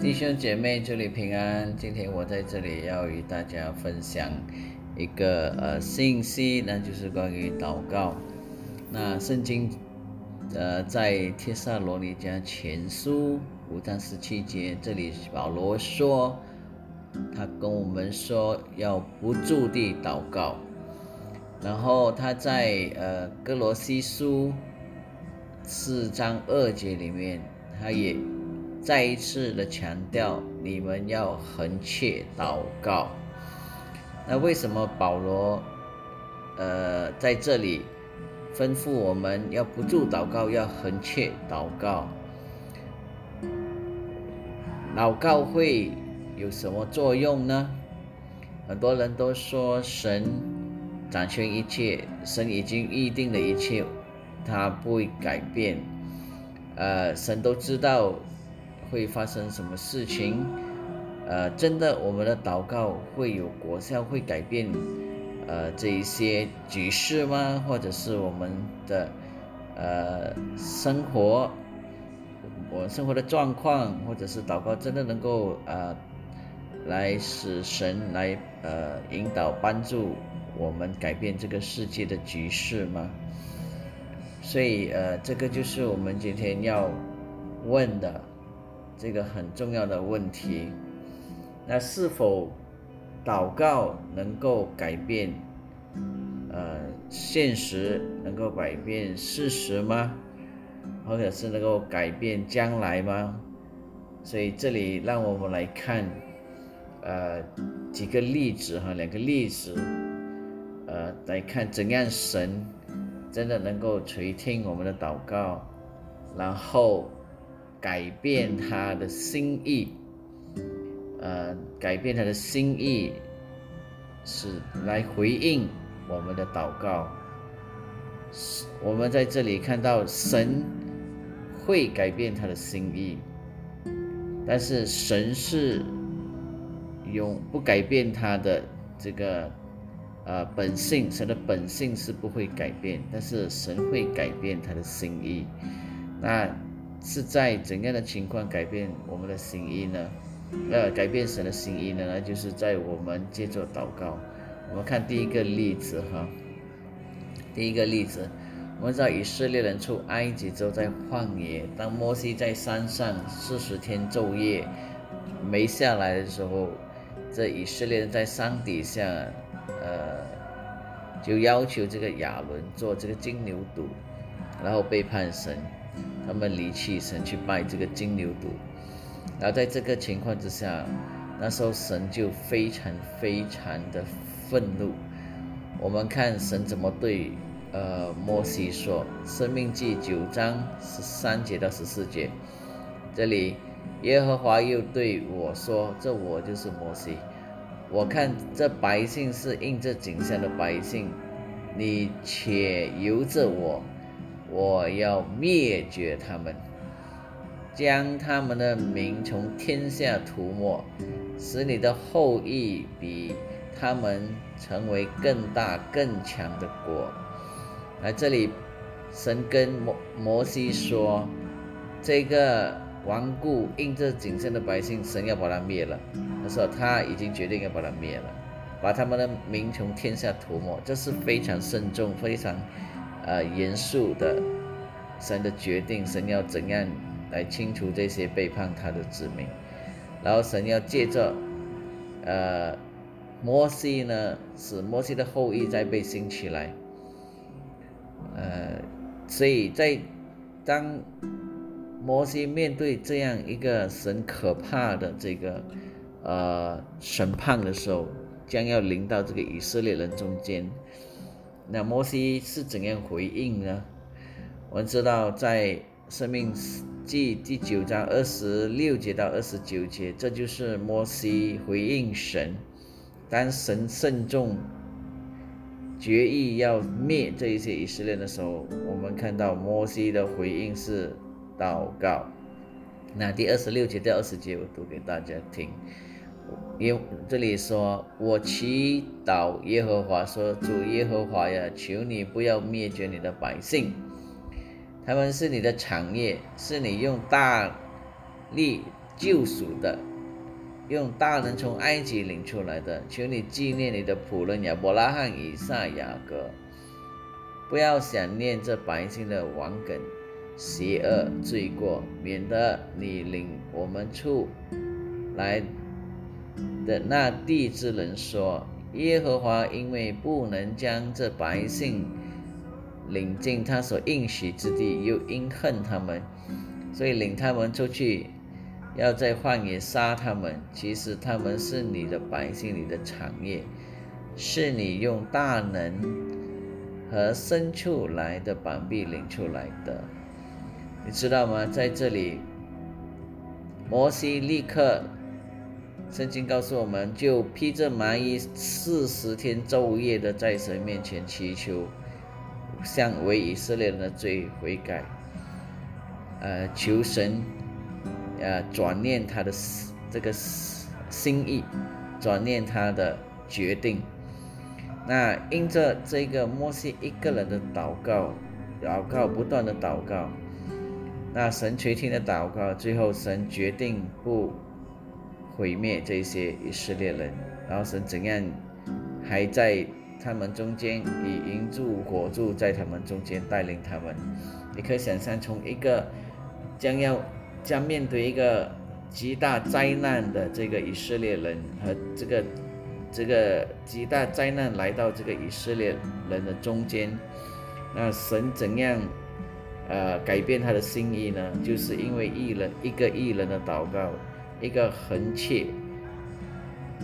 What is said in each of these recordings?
弟兄姐妹，祝你平安。今天我在这里要与大家分享一个呃信息，那就是关于祷告。那圣经呃在帖撒罗尼迦前书五章十七节，这里保罗说，他跟我们说要不住地祷告。然后他在呃哥罗西书四章二节里面，他也。再一次的强调，你们要横切祷告。那为什么保罗，呃，在这里吩咐我们要不住祷告，要横切祷告？祷告会有什么作用呢？很多人都说神掌权一切，神已经预定了一切，他不会改变。呃，神都知道。会发生什么事情？呃，真的，我们的祷告会有果效，会改变呃这一些局势吗？或者是我们的呃生活，我生活的状况，或者是祷告真的能够呃来使神来呃引导帮助我们改变这个世界的局势吗？所以呃，这个就是我们今天要问的。这个很重要的问题，那是否祷告能够改变呃现实，能够改变事实吗？或者是能够改变将来吗？所以这里让我们来看呃几个例子哈，两个例子，呃来看怎样神真的能够垂听我们的祷告，然后。改变他的心意，呃，改变他的心意，是来回应我们的祷告。我们在这里看到神会改变他的心意，但是神是永不改变他的这个呃本性，神的本性是不会改变，但是神会改变他的心意。那。是在怎样的情况改变我们的心意呢？呃，改变神的心意呢？那就是在我们接着祷告。我们看第一个例子哈，第一个例子，我们知道以色列人出埃及之后在旷野，当摩西在山上四十天昼夜没下来的时候，这以色列人在山底下，呃，就要求这个亚伦做这个金牛犊，然后背叛神。他们离弃神去拜这个金牛犊，然后在这个情况之下，那时候神就非常非常的愤怒。我们看神怎么对呃摩西说，《生命记》九章十三节到十四节，这里耶和华又对我说：“这我就是摩西，我看这百姓是应这景象的百姓，你且由着我。”我要灭绝他们，将他们的名从天下涂抹，使你的后裔比他们成为更大更强的国。来这里，神跟摩摩西说：“这个顽固应着谨慎的百姓，神要把他灭了。”他说他已经决定要把他灭了，把他们的名从天下涂抹。这是非常慎重、非常。呃，严肃的神的决定，神要怎样来清除这些背叛他的子民？然后神要借着呃摩西呢，使摩西的后裔再被兴起来。呃，所以在当摩西面对这样一个神可怕的这个呃审判的时候，将要临到这个以色列人中间。那摩西是怎样回应呢？我们知道，在《生命记》第九章二十六节到二十九节，这就是摩西回应神。当神慎重决意要灭这一些以色列的时候，我们看到摩西的回应是祷告。那第二十六节到二十节，我读给大家听。耶，这里说：“我祈祷耶和华说，主耶和华呀，求你不要灭绝你的百姓，他们是你的产业，是你用大力救赎的，用大能从埃及领出来的。求你纪念你的仆人亚伯拉罕、以撒、雅各，不要想念这百姓的顽梗、邪恶、罪过，免得你领我们出来的那地之人说：耶和华因为不能将这百姓领进他所应许之地，又因恨他们。所以领他们出去，要在旷野杀他们。其实他们是你的百姓，你的产业，是你用大能和牲畜来的板壁领出来的。你知道吗？在这里，摩西立刻，圣经告诉我们就披着麻衣，四十天昼夜的在神面前祈求，向为以色列人的罪悔改。呃，求神，呃，转念他的这个心意，转念他的决定。那因着这个摩西一个人的祷告，祷告不断的祷告，那神垂听的祷告，最后神决定不毁灭这些以色列人，然后神怎样还在他们中间以银柱火柱在他们中间带领他们，你可以想象从一个。将要将面对一个极大灾难的这个以色列人和这个这个极大灾难来到这个以色列人的中间，那神怎样呃改变他的心意呢？就是因为艺人一个艺人的祷告，一个横切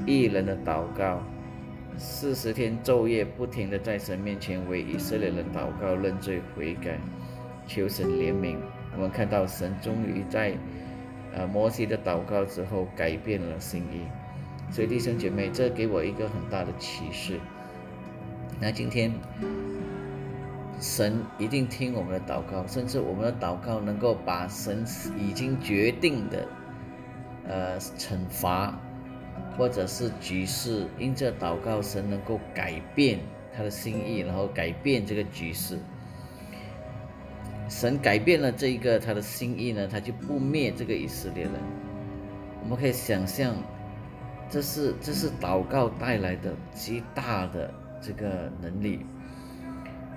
艺人的祷告，四十天昼夜不停的在神面前为以色列人祷告认罪悔改，求神怜悯。我们看到神终于在，呃摩西的祷告之后改变了心意，所以弟兄姐妹，这给我一个很大的启示。那今天，神一定听我们的祷告，甚至我们的祷告能够把神已经决定的，呃惩罚，或者是局势，因这祷告神能够改变他的心意，然后改变这个局势。神改变了这一个他的心意呢，他就不灭这个以色列人。我们可以想象，这是这是祷告带来的极大的这个能力。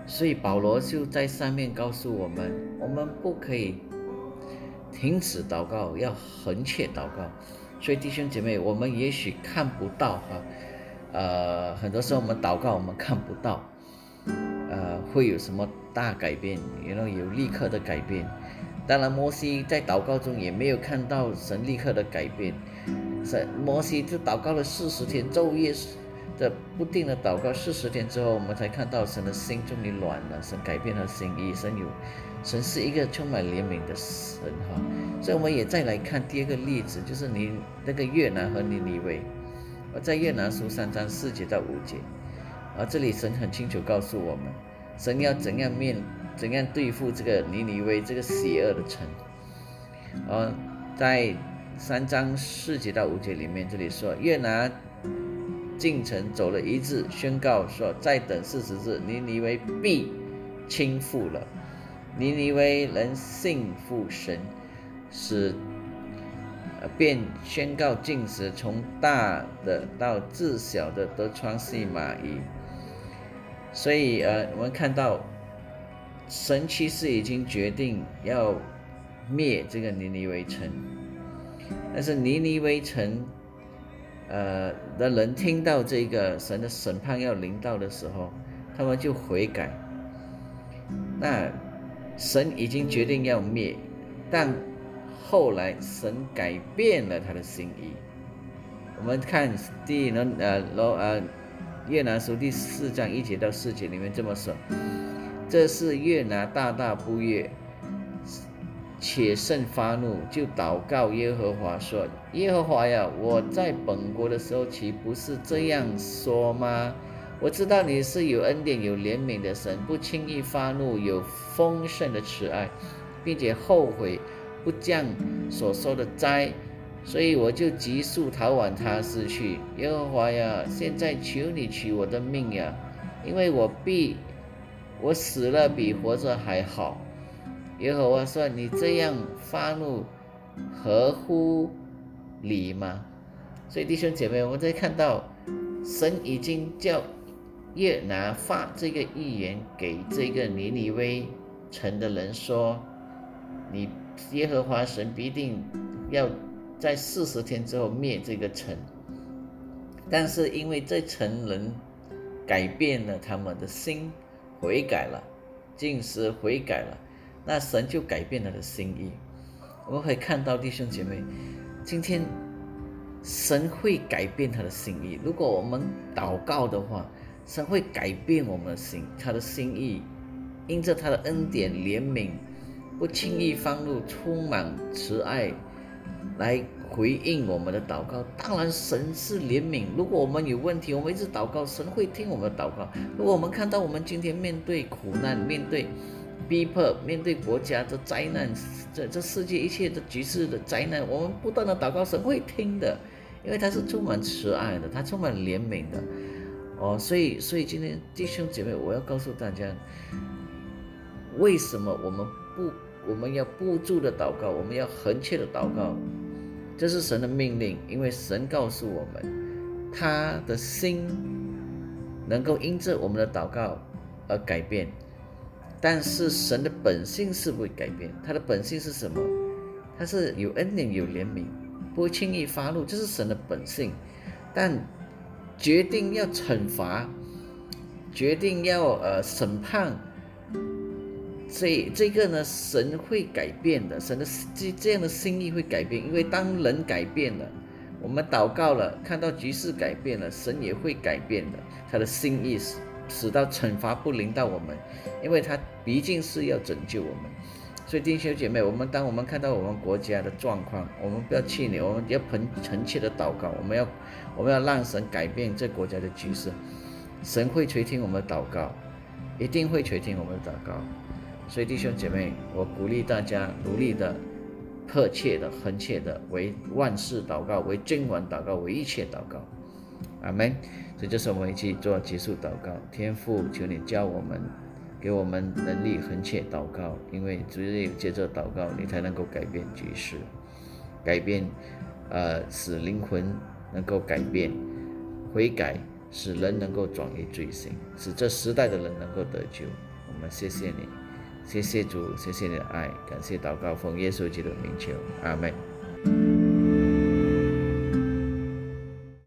所以保罗就在上面告诉我们，我们不可以停止祷告，要横切祷告。所以弟兄姐妹，我们也许看不到哈，呃，很多时候我们祷告我们看不到。呃，会有什么大改变？然后有立刻的改变。当然，摩西在祷告中也没有看到神立刻的改变。神摩西就祷告了四十天，昼夜的不定的祷告。四十天之后，我们才看到神的心终于软了，神改变了心意。神有，神是一个充满怜悯的神哈。所以，我们也再来看第二个例子，就是你那个越南和尼尼微。我在越南书三章四节到五节。而这里神很清楚告诉我们，神要怎样面怎样对付这个尼尼微这个邪恶的城。而在三章四节到五节里面，这里说越南进城走了一日，宣告说再等四十日，尼尼微必倾覆了。尼尼微人信服神，使便宣告禁止，从大的到至小的都穿细麻衣。所以，呃，我们看到神其实已经决定要灭这个尼尼微城，但是尼尼微城，呃的人听到这个神的审判要临到的时候，他们就悔改。那神已经决定要灭，但后来神改变了他的心意。我们看第呢，呃，罗呃。越南书第四章一节到四节里面这么说：“这是越南大大不悦，且甚发怒，就祷告耶和华说：耶和华呀，我在本国的时候岂不是这样说吗？我知道你是有恩典、有怜悯的神，不轻易发怒，有丰盛的慈爱，并且后悔不降所说的灾。”所以我就急速逃往他失去。耶和华呀，现在求你取我的命呀，因为我必我死了比活着还好。耶和华说：“你这样发怒，合乎理吗？所以弟兄姐妹，我们在看到神已经叫耶拿发这个预言给这个尼尼微城的人说：“你耶和华神必定要在四十天之后灭这个城。”但是因为这城人改变了他们的心，悔改了，进食悔改了，那神就改变了的心意。我们可以看到弟兄姐妹，今天。神会改变他的心意。如果我们祷告的话，神会改变我们的心，他的心意，因着他的恩典怜悯，不轻易放怒，充满慈爱，来回应我们的祷告。当然，神是怜悯。如果我们有问题，我们一直祷告，神会听我们的祷告。如果我们看到我们今天面对苦难，面对逼迫，面对国家的灾难，这这世界一切的局势的灾难，我们不断的祷告，神会听的。因为他是充满慈爱的，他充满怜悯的，哦，所以，所以今天弟兄姐妹，我要告诉大家，为什么我们不，我们要不住的祷告，我们要横切的祷告，这是神的命令，因为神告诉我们，他的心能够因着我们的祷告而改变，但是神的本性是不会改变，他的本性是什么？他是有恩典，有怜悯。不会轻易发怒，这是神的本性。但决定要惩罚，决定要呃审判，这这个呢，神会改变的。神的这这样的心意会改变，因为当人改变了，我们祷告了，看到局势改变了，神也会改变的。他的心意是使到惩罚不临到我们，因为他毕竟是要拯救我们。所以弟兄姐妹，我们当我们看到我们国家的状况，我们不要气馁，我们要恳诚切的祷告，我们要我们要让神改变这国家的局势，神会垂听我们的祷告，一定会垂听我们的祷告。所以弟兄姐妹，我鼓励大家努力的、迫切的、恳切的为万事祷告，为君王祷告，为一切祷告。阿门。所以这是我们一起做结束祷告。天父，求你教我们。给我们能力，横切祷告，因为只有接着祷告，你才能够改变局势，改变，呃，使灵魂能够改变，悔改，使人能够转移罪行，使这时代的人能够得救。我们谢谢你，谢谢主，谢谢你的爱，感谢祷告，奉耶稣基督的名求，阿门。